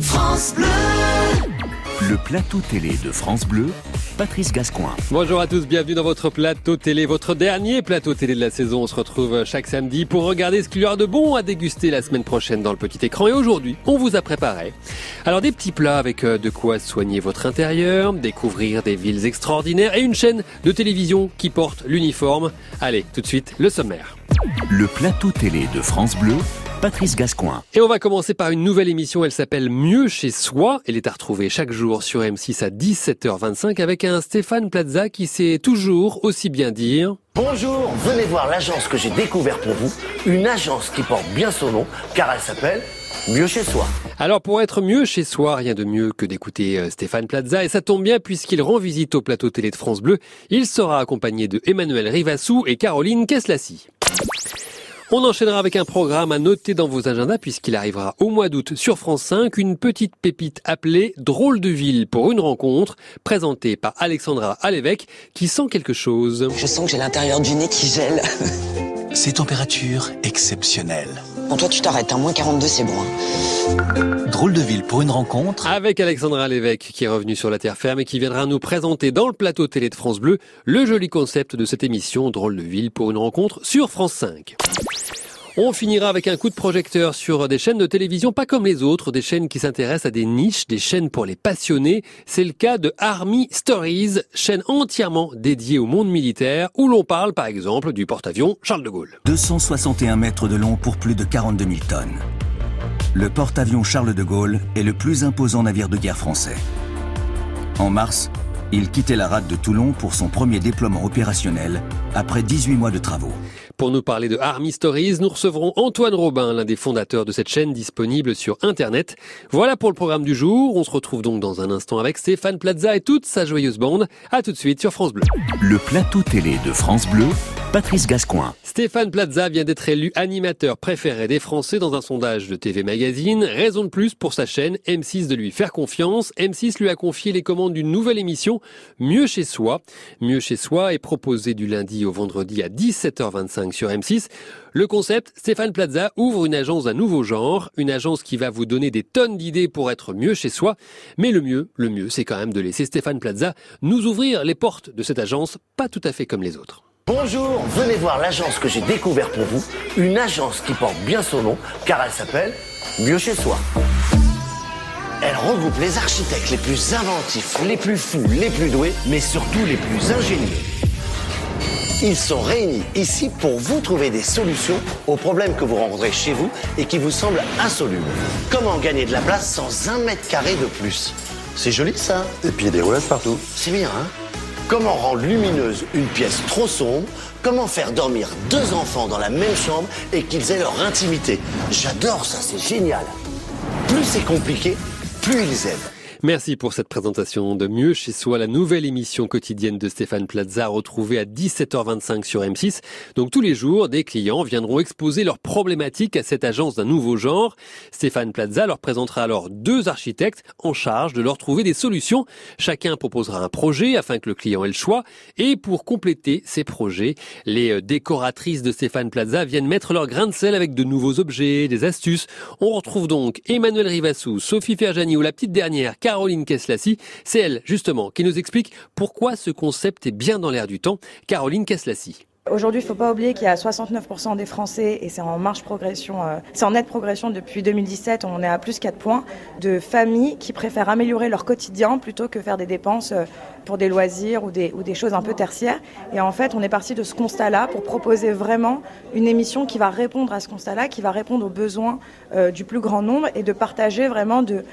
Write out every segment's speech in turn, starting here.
France Bleu. Le plateau télé de France Bleu, Patrice Gascoin. Bonjour à tous, bienvenue dans votre plateau télé, votre dernier plateau télé de la saison. On se retrouve chaque samedi pour regarder ce qu'il y aura de bon à déguster la semaine prochaine dans le petit écran. Et aujourd'hui, on vous a préparé. Alors des petits plats avec euh, de quoi soigner votre intérieur, découvrir des villes extraordinaires et une chaîne de télévision qui porte l'uniforme. Allez, tout de suite, le sommaire. Le plateau télé de France Bleu, Patrice Gascoin. Et on va commencer par une nouvelle émission, elle s'appelle Mieux chez soi. Elle est à retrouver chaque jour sur M6 à 17h25 avec un Stéphane Plaza qui sait toujours aussi bien dire. Bonjour, venez voir l'agence que j'ai découverte pour vous, une agence qui porte bien son nom car elle s'appelle Mieux chez soi. Alors pour être mieux chez soi, rien de mieux que d'écouter euh, Stéphane Plaza et ça tombe bien puisqu'il rend visite au plateau télé de France Bleu. Il sera accompagné de Emmanuel Rivassou et Caroline Keslassi. On enchaînera avec un programme à noter dans vos agendas puisqu'il arrivera au mois d'août sur France 5, une petite pépite appelée Drôle de ville pour une rencontre, présentée par Alexandra Alévèque qui sent quelque chose. Je sens que j'ai l'intérieur du nez qui gèle. Ces températures exceptionnelles. Bon, toi, tu t'arrêtes, hein. moins 42, c'est bon. hein. Drôle de ville pour une rencontre. Avec Alexandra Lévesque qui est revenu sur la terre ferme et qui viendra nous présenter dans le plateau télé de France Bleu le joli concept de cette émission Drôle de ville pour une rencontre sur France 5. On finira avec un coup de projecteur sur des chaînes de télévision pas comme les autres, des chaînes qui s'intéressent à des niches, des chaînes pour les passionnés. C'est le cas de Army Stories, chaîne entièrement dédiée au monde militaire où l'on parle par exemple du porte-avions Charles de Gaulle. 261 mètres de long pour plus de 42 000 tonnes. Le porte-avions Charles de Gaulle est le plus imposant navire de guerre français. En mars, il quittait la rade de Toulon pour son premier déploiement opérationnel après 18 mois de travaux. Pour nous parler de Army Stories, nous recevrons Antoine Robin, l'un des fondateurs de cette chaîne disponible sur Internet. Voilà pour le programme du jour. On se retrouve donc dans un instant avec Stéphane Plaza et toute sa joyeuse bande. À tout de suite sur France Bleu. Le plateau télé de France Bleu, Patrice Gascoin. Stéphane Plaza vient d'être élu animateur préféré des Français dans un sondage de TV Magazine. Raison de plus pour sa chaîne M6 de lui faire confiance. M6 lui a confié les commandes d'une nouvelle émission, Mieux chez soi. Mieux chez soi est proposé du lundi au vendredi à 17h25 sur M6. Le concept, Stéphane Plaza ouvre une agence d'un nouveau genre, une agence qui va vous donner des tonnes d'idées pour être mieux chez soi. Mais le mieux, le mieux, c'est quand même de laisser Stéphane Plaza nous ouvrir les portes de cette agence, pas tout à fait comme les autres. Bonjour, venez voir l'agence que j'ai découverte pour vous, une agence qui porte bien son nom car elle s'appelle Mieux chez soi. Elle regroupe les architectes les plus inventifs, les plus fous, les plus doués, mais surtout les plus ingénieux. Ils sont réunis ici pour vous trouver des solutions aux problèmes que vous rencontrez chez vous et qui vous semblent insolubles. Comment gagner de la place sans un mètre carré de plus? C'est joli ça Et puis il y a des roulades partout. C'est bien, hein? Comment rendre lumineuse une pièce trop sombre? Comment faire dormir deux enfants dans la même chambre et qu'ils aient leur intimité? J'adore ça, c'est génial. Plus c'est compliqué, plus ils aiment. Merci pour cette présentation de Mieux chez soi, la nouvelle émission quotidienne de Stéphane Plaza retrouvée à 17h25 sur M6. Donc tous les jours, des clients viendront exposer leurs problématiques à cette agence d'un nouveau genre. Stéphane Plaza leur présentera alors deux architectes en charge de leur trouver des solutions. Chacun proposera un projet afin que le client ait le choix. Et pour compléter ces projets, les décoratrices de Stéphane Plaza viennent mettre leur grain de sel avec de nouveaux objets, des astuces. On retrouve donc Emmanuel Rivassou, Sophie Ferjani ou la petite dernière, Caroline Keslassi. C'est elle, justement, qui nous explique pourquoi ce concept est bien dans l'air du temps. Caroline Keslassi. Aujourd'hui, il ne faut pas oublier qu'il y a 69% des Français, et c'est en marche progression, euh, c'est en nette progression depuis 2017, on est à plus 4 points, de familles qui préfèrent améliorer leur quotidien plutôt que faire des dépenses euh, pour des loisirs ou des, choses un peu tertiaires. Et en fait, on est parti de ce constat-là pour proposer vraiment une émission qui va répondre à ce constat-là, qui va répondre aux besoins euh, du plus grand nombre et de partager vraiment, de,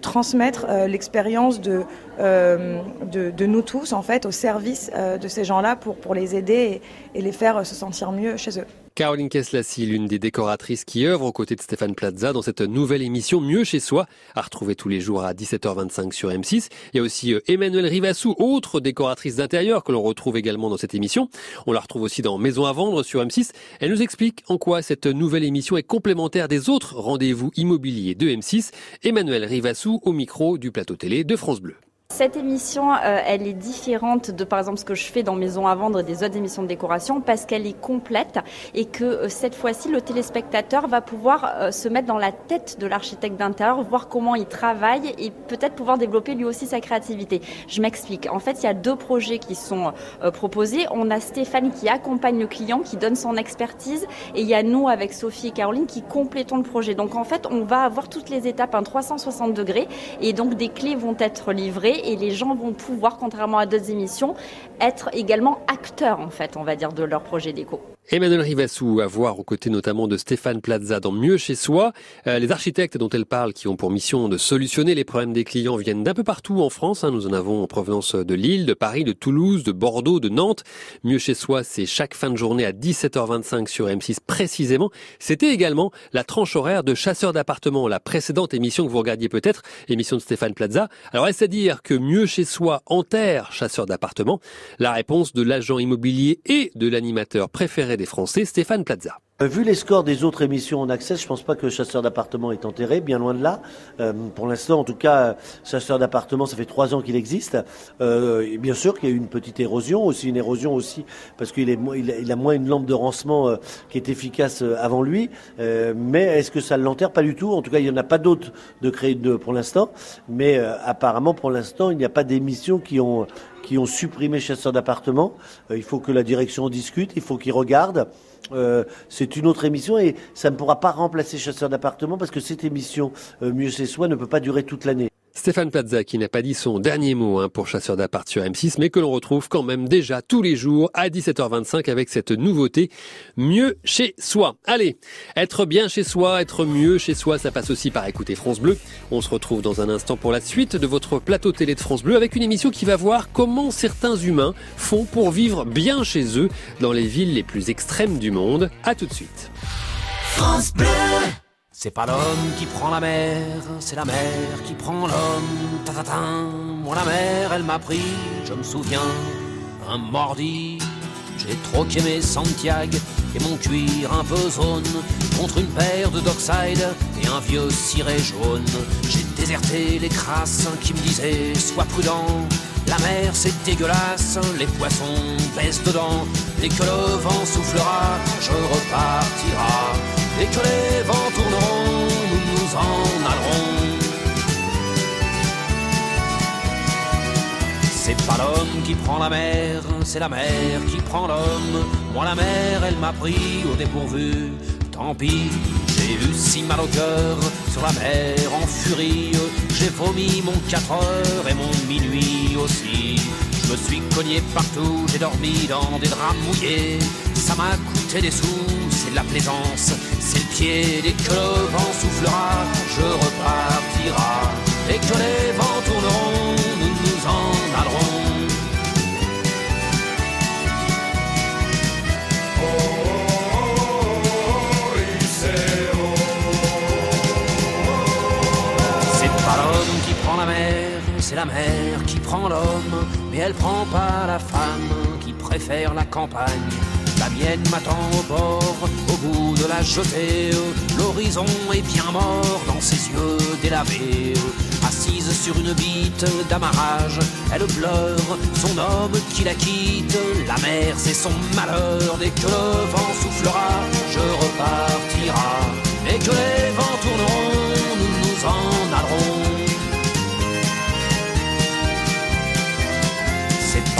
transmettre euh, l'expérience de, euh, de, nous tous, en fait, au service de ces gens-là pour, les aider et, les faire se sentir mieux chez eux. Caroline Keslassi, l'une des décoratrices qui œuvre aux côtés de Stéphane Plaza dans cette nouvelle émission Mieux chez soi, à retrouver tous les jours à 17h25 sur M6. Il y a aussi euh, Emmanuel Rivassou, autre décoratrice d'intérieur que l'on retrouve également dans cette émission. On la retrouve aussi dans Maison à vendre sur M6. Elle nous explique en quoi cette nouvelle émission est complémentaire des autres rendez-vous immobiliers de M6. Emmanuel Rivassou au micro du plateau télé de France Bleu. Cette émission, euh, elle est différente de par exemple ce que je fais dans Maison à vendre et des autres émissions de décoration parce qu'elle est complète et que euh, cette fois-ci le téléspectateur va pouvoir euh, se mettre dans la tête de l'architecte d'intérieur, voir comment il travaille et peut-être pouvoir développer lui aussi sa créativité. Je m'explique. En fait, il y a deux projets qui sont proposés. On a Stéphane qui accompagne le client, qui donne son expertise et il y a nous avec Sophie et Caroline qui complétons le projet. Donc en fait, on va avoir toutes les étapes, un 360 degrés et donc des clés vont être livrées et les gens vont pouvoir, contrairement à d'autres émissions, être également acteurs, en fait, on va dire, de leur projet d'éco. Emmanuel Rivassou, à voir aux côtés notamment de Stéphane Plaza dans Mieux chez soi. Euh, les architectes dont elle parle, qui ont pour mission de solutionner les problèmes des clients, viennent d'un peu partout en France. Hein. Nous en avons en provenance de Lille, de Paris, de Toulouse, de Bordeaux, de Nantes. Mieux chez soi, c'est chaque fin de journée à 17h25 sur M6 précisément. C'était également la tranche horaire de Chasseurs d'appartements, la précédente émission que vous regardiez peut-être, émission de Stéphane Plaza. Alors est-ce à dire que Mieux chez soi enterre Chasseurs d'appartements? La réponse de l'agent immobilier et de l'animateur préféré des Français, Stéphane Plaza. Euh, vu les scores des autres émissions en accès, je pense pas que Chasseur d'appartement est enterré, bien loin de là. Euh, pour l'instant, en tout cas, Chasseur d'appartement, ça fait trois ans qu'il existe. Euh, bien sûr qu'il y a eu une petite érosion, aussi une érosion aussi parce qu'il est, il a moins une lampe de rancement euh, qui est efficace avant lui. mais est-ce que ça l'enterre? Pas du tout. En tout cas, il n'y en a pas d'autres de créer pour l'instant. Mais apparemment, pour l'instant, il n'y a pas d'émissions qui ont qui ont supprimé Chasseur d'appartement. il faut que la direction discute. Il faut qu'ils regardent. Euh, c'est une autre émission et ça ne pourra pas remplacer Chasseur d'appartement parce que cette émission euh, Mieux c'est soi ne peut pas durer toute l'année. Stéphane Plaza qui n'a pas dit son dernier mot hein, pour Chasseur d'appart sur M6, mais que l'on retrouve quand même déjà tous les jours à 17h25 avec cette nouveauté Mieux chez soi. Allez, être bien chez soi, être mieux chez soi, ça passe aussi par écouter France Bleu. On se retrouve dans un instant pour la suite de votre plateau télé de France Bleu avec une émission qui va voir comment certains humains font pour vivre bien chez eux dans les villes les plus extrêmes du monde. À tout de suite. France Bleu c'est pas l'homme qui prend la mer, c'est la mer qui prend l'homme. Ta, ta. Moi la mer, elle m'a pris, je me souviens, un mordi. J'ai troqué mes Santiago et mon cuir un peu zone contre une paire de Dockside et un vieux ciré jaune. J'ai déserté les crasses qui me disaient sois prudent. La mer c'est dégueulasse, les poissons baissent dedans. Dès que le vent soufflera, je repartira et que les vents tourneront, nous nous en allerons. C'est pas l'homme qui prend la mer, c'est la mer qui prend l'homme. Moi la mer, elle m'a pris au dépourvu. Tant pis, j'ai eu si mal au cœur sur la mer en furie. J'ai vomi mon 4 heures et mon minuit aussi. Je me suis cogné partout, j'ai dormi dans des draps mouillés. Des sous, c'est de la plaisance, c'est le pied. Dès que le vent soufflera, je repartira. Et que les vents tourneront, nous nous en allerons. C'est pas l'homme qui prend la mer, c'est la mer qui prend l'homme, mais elle prend pas la femme qui préfère la campagne. La mienne m'attend au bord, au bout de la jetée. L'horizon est bien mort dans ses yeux délavés. Assise sur une bite d'amarrage, elle pleure son homme qui la quitte. La mer, c'est son malheur. Dès que le vent soufflera, je repartira. Et que les vents tourneront, nous nous en allerons.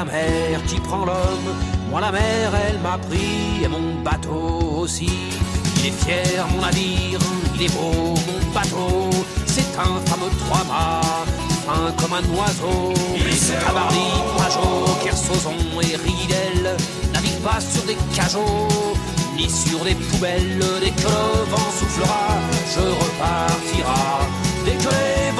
la mer qui prend l'homme. Moi la mer, elle m'a pris et mon bateau aussi. Il est fier mon navire, il est beau mon bateau. C'est un fameux trois-mâts, fin comme un oiseau. Tabarly, Pajot, Kersozon et Ridel naviguent pas sur des cajots ni sur des poubelles. Dès que le vent soufflera, je repartira. Dès que les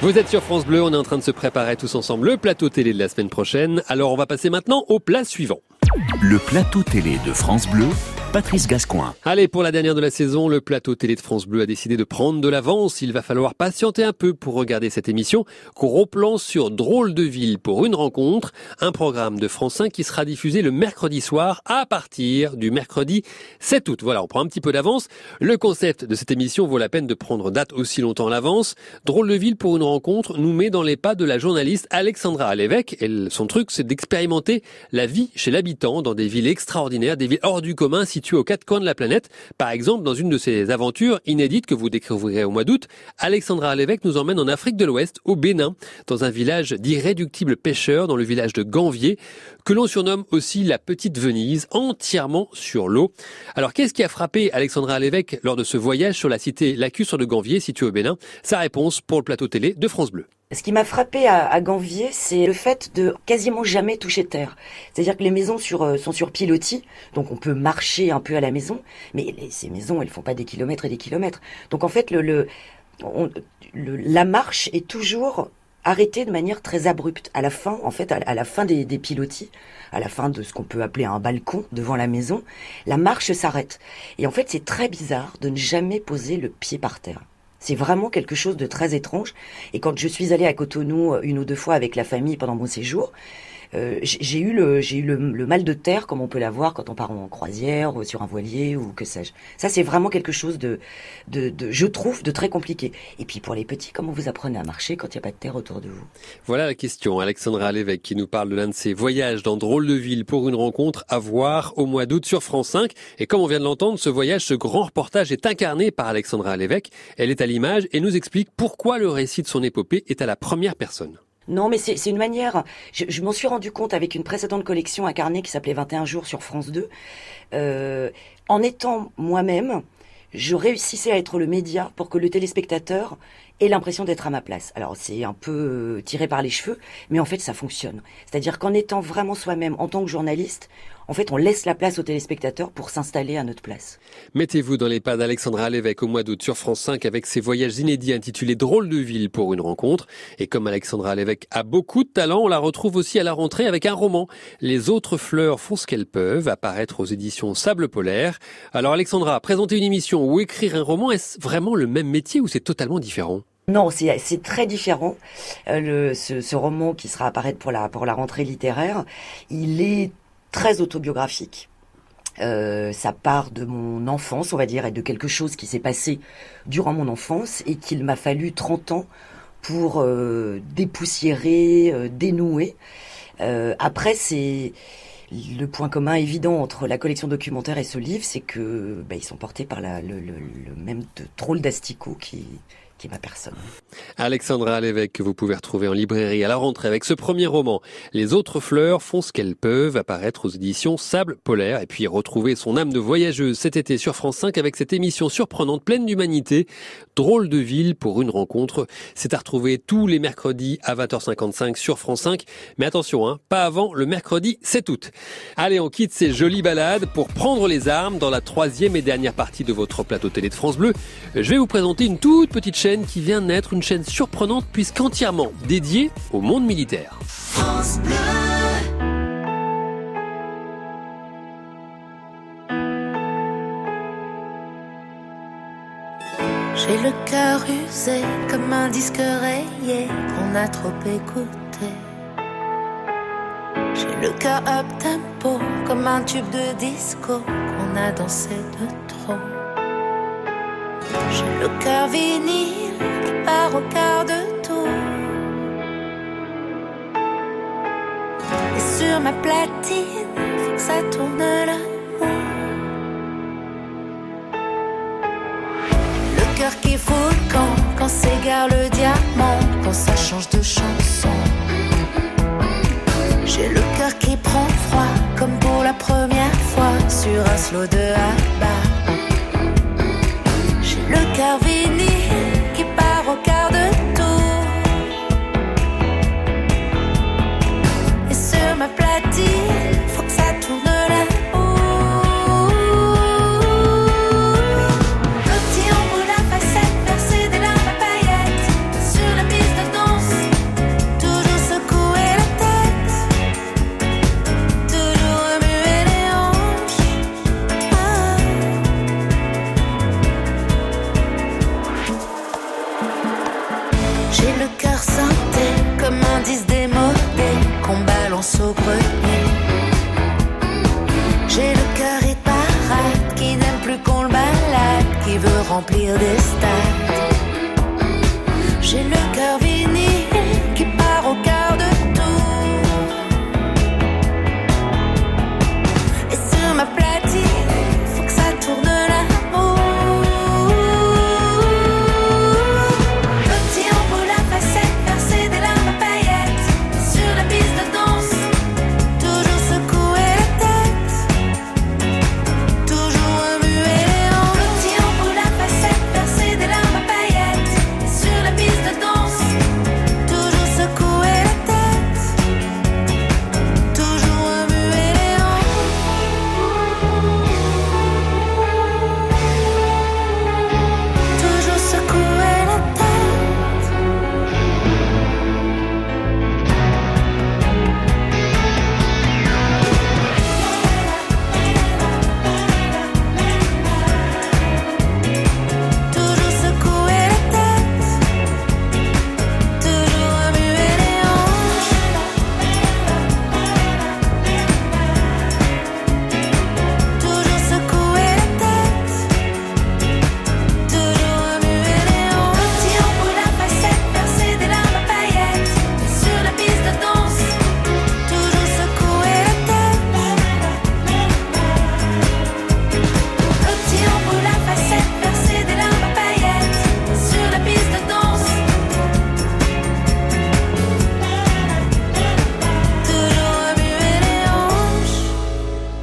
Vous êtes sur France Bleu, on est en train de se préparer tous ensemble le plateau télé de la semaine prochaine. Alors on va passer maintenant au plat suivant. Le plateau télé de France Bleu, Patrice Gascoin. Allez, pour la dernière de la saison, le plateau télé de France Bleu a décidé de prendre de l'avance. Il va falloir patienter un peu pour regarder cette émission. Gros plan sur Drôle de ville pour une rencontre, un programme de France 5 qui sera diffusé le mercredi soir à partir du mercredi 7 août. Voilà, on prend un petit peu d'avance. Le concept de cette émission vaut la peine de prendre date aussi longtemps à l'avance. Drôle de ville pour une rencontre nous met dans les pas de la journaliste Alexandra. Elle, son truc, c'est d'expérimenter la vie chez l'habitant dans des villes extraordinaires, des villes hors du commun situées aux quatre coins de la planète. Par exemple, dans une de ces aventures inédites que vous découvrirez au mois d'août, Alexandra Alévèque nous emmène en Afrique de l'Ouest, au Bénin, dans un village d'irréductibles pêcheurs, dans le village de Ganvier, que l'on surnomme aussi la Petite Venise, entièrement sur l'eau. Alors, qu'est-ce qui a frappé Alexandra Alévèque lors de ce voyage sur la cité lacustre de Ganvier, située au Bénin? Sa réponse pour le plateau télé de France Bleu. Ce qui m'a frappé à, à Ganvier, c'est le fait de quasiment jamais toucher terre. C'est-à-dire que les maisons sur, euh, sont sur pilotis, donc on peut marcher un peu à la maison, mais ces maisons, elles font pas des kilomètres et des kilomètres. Donc en fait, le, le, on- le- la marche est toujours arrêtée de manière très abrupte. À la fin, en fait, à, à la fin des, des pilotis, à la fin de ce qu'on peut appeler un balcon devant la maison, la marche s'arrête. Et en fait, c'est très bizarre de ne jamais poser le pied par terre. C'est vraiment quelque chose de très étrange. Et quand je suis allée à Cotonou euh, une ou deux fois avec la famille pendant mon séjour, euh, j'ai eu, le, eu le, le mal de terre comme on peut l'avoir quand on part en croisière ou sur un voilier ou que sais-je. Ça, c'est vraiment quelque chose de, de, de, je trouve, de très compliqué. Et puis pour les petits, comment vous apprenez à marcher quand il n'y a pas de terre autour de vous? Voilà la question. Alexandra Lévesque qui nous parle de l'un de ses voyages dans Drôle de ville pour une rencontre à voir au mois d'août sur France 5. Et comme on vient de l'entendre, ce voyage, ce grand reportage est incarné par Alexandra Lévesque. Elle est à l'image et nous explique pourquoi le récit de son épopée est à la première personne. Non, mais c'est une manière. Je, je m'en suis rendu compte avec une précédente collection incarnée qui s'appelait 21 jours sur France 2. Euh, en étant moi-même, je réussissais à être le média pour que le téléspectateur ait l'impression d'être à ma place. Alors c'est un peu euh, tiré par les cheveux, mais en fait ça fonctionne. C'est-à-dire qu'en étant vraiment soi-même en tant que journaliste, en fait on laisse la place au téléspectateur pour s'installer à notre place. Mettez-vous dans les pas d'Alexandra Lévesque au mois d'août sur France 5 avec ses voyages inédits intitulés Drôle de ville pour une rencontre. Et comme Alexandra Lévesque a beaucoup de talent, on la retrouve aussi à la rentrée avec un roman. Les autres fleurs font ce qu'elles peuvent, apparaître aux éditions Sable Polaire. Alors Alexandra, présenter une émission ou écrire un roman, est-ce vraiment le même métier ou c'est totalement différent? Non, c'est très différent. Euh, le, ce, ce roman qui sera apparaître pour la pour la rentrée littéraire, il est très autobiographique. Euh, ça part de mon enfance, on va dire, et de quelque chose qui s'est passé durant mon enfance et qu'il m'a fallu 30 ans pour euh, dépoussiérer, euh, dénouer. Après, c'est le point commun évident entre la collection documentaire et ce livre, c'est que bah, ils sont portés par le, même drôle d'asticot qui qui est ma personne. Alexandra Lévesque que vous pouvez retrouver en librairie à la rentrée avec ce premier roman. Les autres fleurs font ce qu'elles peuvent apparaître aux éditions Sable Polaire et puis retrouver son âme de voyageuse cet été sur France 5 avec cette émission surprenante pleine d'humanité. Drôle de ville pour une rencontre. C'est à retrouver tous les mercredis à 20h55 sur France 5. Mais attention, hein, pas avant le mercredi 7 août. Allez, on quitte ces jolies balades pour prendre les armes dans la troisième et dernière partie de votre plateau télé de France Bleu. Je vais vous présenter une toute petite chaîne qui vient de naître, une chaîne surprenante puisqu'entièrement dédiée au monde militaire. J'ai le cœur usé comme un disque rayé qu'on a trop écouté. J'ai le cœur up tempo comme un tube de disco qu'on a dansé de trop. J'ai le cœur vinyle qui part au quart de tour. Et sur ma platine, faut que ça tourne l'amour. Le cœur qui fout camp quand s'égare le diamant, quand ça change de chanson. J'ai le cœur qui prend froid comme pour la première fois sur un slow de Abba. J'ai le cœur vinyle remplir des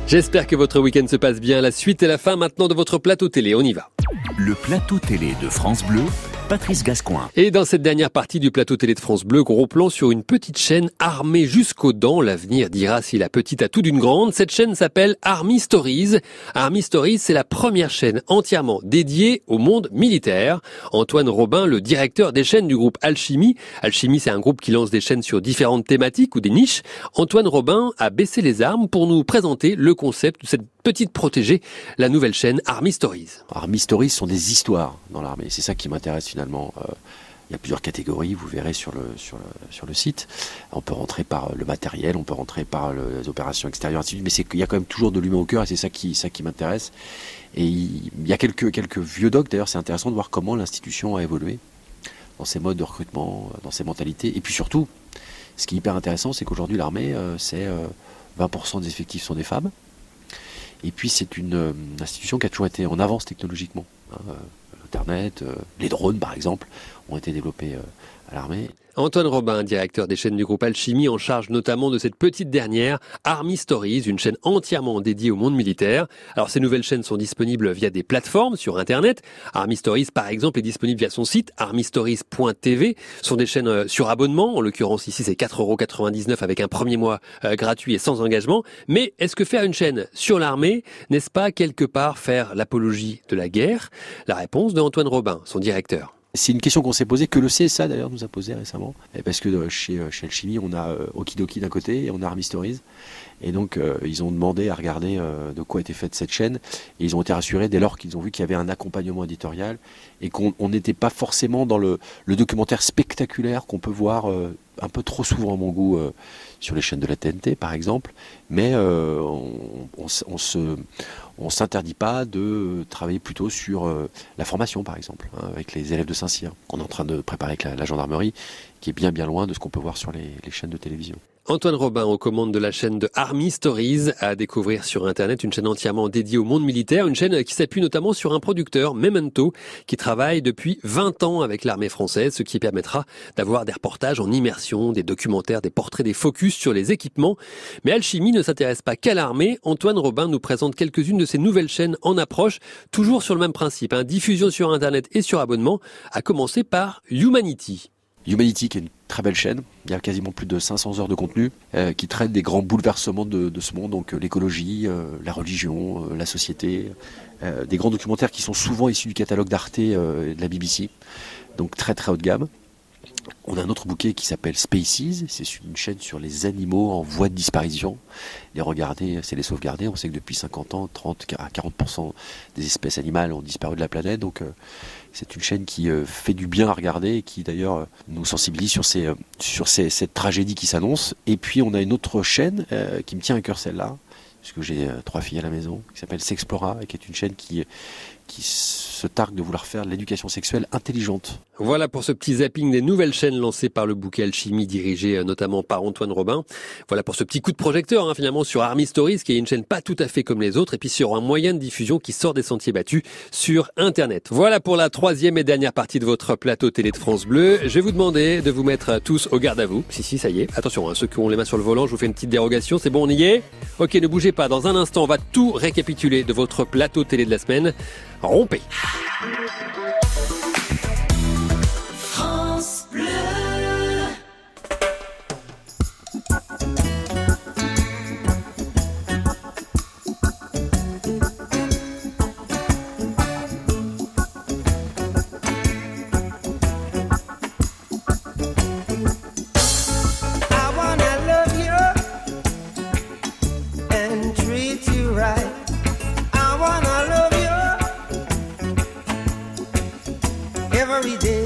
J'espère que votre week-end se passe bien. La suite et la fin maintenant de votre plateau télé. On y va. Le plateau télé de France Bleu, Patrice Gascoin. Et dans cette dernière partie du plateau télé de France Bleu, gros plan sur une petite chaîne armée jusqu'aux dents. L'avenir dira si la petite a tout d'une grande. Cette chaîne s'appelle Army Stories. Army Stories, c'est la première chaîne entièrement dédiée au monde militaire. Antoine Robin, le directeur des chaînes du groupe Alchimie. Alchimie, c'est un groupe qui lance des chaînes sur différentes thématiques ou des niches. Antoine Robin a baissé les armes pour nous présenter le concept de cette petite protégée, la nouvelle chaîne Army Stories. Army Stories sont des histoires dans l'armée. C'est ça qui m'intéresse finalement. Euh, il y a plusieurs catégories, vous verrez sur le, sur sur le site. On peut rentrer par le matériel, on peut rentrer par le- les opérations extérieures, mais qu'il y a quand même toujours de l'humain au cœur et c'est ça qui, ça qui m'intéresse. Et il il y a quelques, quelques vieux docs, d'ailleurs, c'est intéressant de voir comment l'institution a évolué dans ses modes de recrutement, euh, dans ses mentalités. Et puis surtout, ce qui est hyper intéressant, c'est qu'aujourd'hui, l'armée, euh, c'est euh, 20% des effectifs sont des femmes. Et puis c'est une euh, institution qui a toujours été en avance technologiquement. hein, euh, Internet, euh, les drones par exemple, ont été développés l'armée. Antoine Robin, directeur des chaînes du groupe Alchimie, en charge notamment de cette petite dernière, Army Stories, une chaîne entièrement dédiée au monde militaire. Alors ces nouvelles chaînes sont disponibles via des plateformes sur Internet. Army Stories, par exemple, est disponible via son site armystories.tv. Ce sont des chaînes euh, sur abonnement. En l'occurrence, ici, c'est 4,99€ avec un premier mois euh, gratuit et sans engagement. Mais est-ce que faire une chaîne sur l'armée, n'est-ce pas quelque part faire l'apologie de la guerre? La réponse de Antoine Robin, son directeur. C'est une question qu'on s'est posée, que le CSA d'ailleurs nous a posé récemment. Parce que chez, chez Alchimie, on a Okidoki d'un côté et on a Army Stories. Et donc, ils ont demandé à regarder de quoi était faite cette chaîne. Et ils ont été rassurés dès lors qu'ils ont vu qu'il y avait un accompagnement éditorial et qu'on n'était pas forcément dans le documentaire spectaculaire qu'on peut voir un peu trop souvent à mon goût sur les chaînes de la TNT par exemple, mais euh, on, on, se, on s'interdit pas de travailler plutôt sur euh, la formation par exemple, hein, avec les élèves de Saint-Cyr. On est en train de préparer avec la, gendarmerie, qui est bien bien loin de ce qu'on peut voir sur les chaînes de télévision. Antoine Robin aux commandes de la chaîne de Army Stories à découvrir sur Internet, une chaîne entièrement dédiée au monde militaire, une chaîne qui s'appuie notamment sur un producteur, Memento, qui travaille depuis 20 ans avec l'armée française, ce qui permettra d'avoir des reportages en immersion, des documentaires, des portraits, des focus sur les équipements. Mais Alchimie ne s'intéresse pas qu'à l'armée. Antoine Robin nous présente quelques-unes de ces nouvelles chaînes en approche, toujours sur le même principe, hein, diffusion sur Internet et sur abonnement, à commencer par Humanity. Humanity, qui est une très belle chaîne, il y a quasiment plus de 500 heures de contenu, euh, qui traite des grands bouleversements de, ce monde, donc euh, l'écologie, euh, la religion, la société, des grands documentaires qui sont souvent issus du catalogue d'Arte et de la BBC, donc très très haut de gamme. On a un autre bouquet qui s'appelle Species, c'est une chaîne sur les animaux en voie de disparition. Les regarder, c'est les sauvegarder. On sait que depuis 50 ans, 30 à 40% des espèces animales ont disparu de la planète. Donc c'est une chaîne qui euh, fait du bien à regarder et qui d'ailleurs euh, nous sensibilise sur, euh, cette tragédie qui s'annonce. Et puis on a une autre chaîne qui me tient à cœur celle-là, puisque j'ai trois filles à la maison, qui s'appelle Sexplora et qui est une chaîne qui qui se targue de vouloir faire l'éducation sexuelle intelligente. Voilà pour ce petit zapping des nouvelles chaînes lancées par le bouquet Alchimie, dirigé euh, notamment par Antoine Robin. Voilà pour ce petit coup de projecteur, hein, finalement, sur Army Stories, qui est une chaîne pas tout à fait comme les autres, et puis sur un moyen de diffusion qui sort des sentiers battus sur Internet. Voilà pour la troisième et dernière partie de votre plateau télé de France Bleu. Je vais vous demander de vous mettre tous au garde à vous. Si, si, ça y est. Attention, hein, ceux qui ont les mains sur le volant, je vous fais une petite dérogation. C'est bon, on y est Ok, ne bougez pas. Dans un instant, on va tout récapituler de votre plateau télé de la semaine. 宝贝。every eh? day.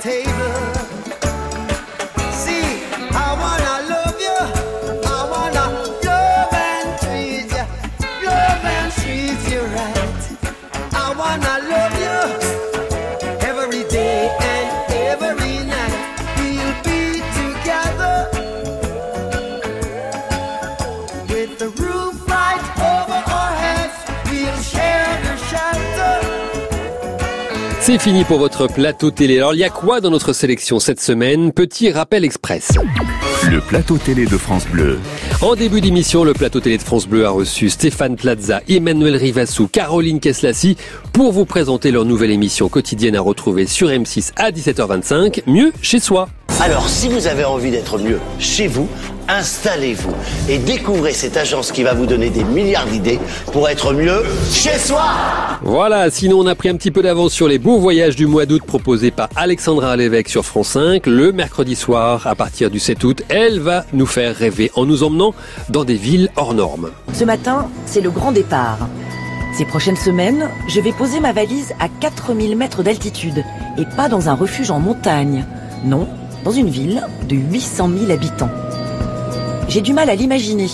Table. C'est fini pour votre plateau télé. Alors il y a quoi dans notre sélection cette semaine? Petit rappel express. Le plateau télé de France Bleu. En début d'émission, le plateau télé de France Bleu a reçu Stéphane Plaza, Emmanuel Rivassou, Caroline Keslassi pour vous présenter leur nouvelle émission quotidienne à retrouver sur M6 à 17h25, Mieux chez soi. Alors, si vous avez envie d'être mieux chez vous, installez-vous et découvrez cette agence qui va vous donner des milliards d'idées pour être mieux chez soi. Voilà, sinon on a pris un petit peu d'avance sur les beaux voyages du mois d'août proposés par Alexandra Lévesque sur France 5. Le mercredi soir, à partir du 7 août, elle va nous faire rêver en nous emmenant dans des villes hors normes. Ce matin, c'est le grand départ. Ces prochaines semaines, je vais poser ma valise à 4000 mètres d'altitude et pas dans un refuge en montagne. Non, dans une ville de 800 000 habitants. J'ai du mal à l'imaginer.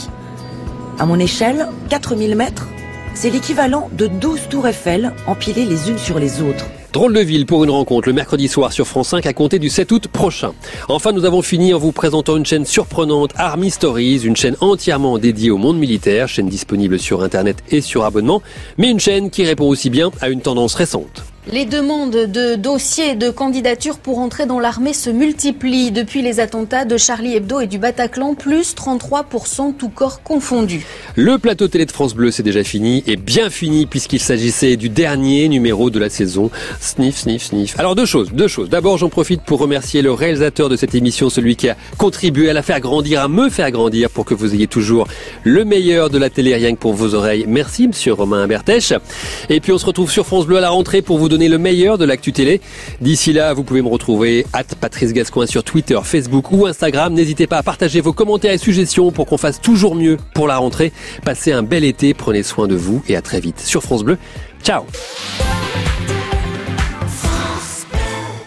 À mon échelle, 4000 mètres, c'est l'équivalent de 12 tours Eiffel empilées les unes sur les autres. Drôle de ville pour une rencontre le mercredi soir sur France 5 à compter du 7 août prochain. Enfin, nous avons fini en vous présentant une chaîne surprenante, Army Stories, une chaîne entièrement dédiée au monde militaire, chaîne disponible sur Internet et sur abonnement, mais une chaîne qui répond aussi bien à une tendance récente. Les demandes de dossiers de candidature pour entrer dans l'armée se multiplient depuis les attentats de Charlie Hebdo et du Bataclan, plus 33% tout corps confondu. Le plateau télé de France Bleu, c'est déjà fini, et bien fini puisqu'il s'agissait du dernier numéro de la saison. Sniff, sniff, sniff. Alors deux choses, deux choses. D'abord, j'en profite pour remercier le réalisateur de cette émission, celui qui a contribué à la faire grandir, à me faire grandir pour que vous ayez toujours le meilleur de la télé rien que pour vos oreilles. Merci, monsieur Romain Bertèche. Et puis on se retrouve sur France Bleu à la rentrée pour vous donner le meilleur de l'actu télé. D'ici là, vous pouvez me retrouver à Patrice Gascoin sur Twitter, Facebook ou Instagram. N'hésitez pas à partager vos commentaires et suggestions pour qu'on fasse toujours mieux pour la rentrée. Passez un bel été, prenez soin de vous et à très vite sur France Bleu. Ciao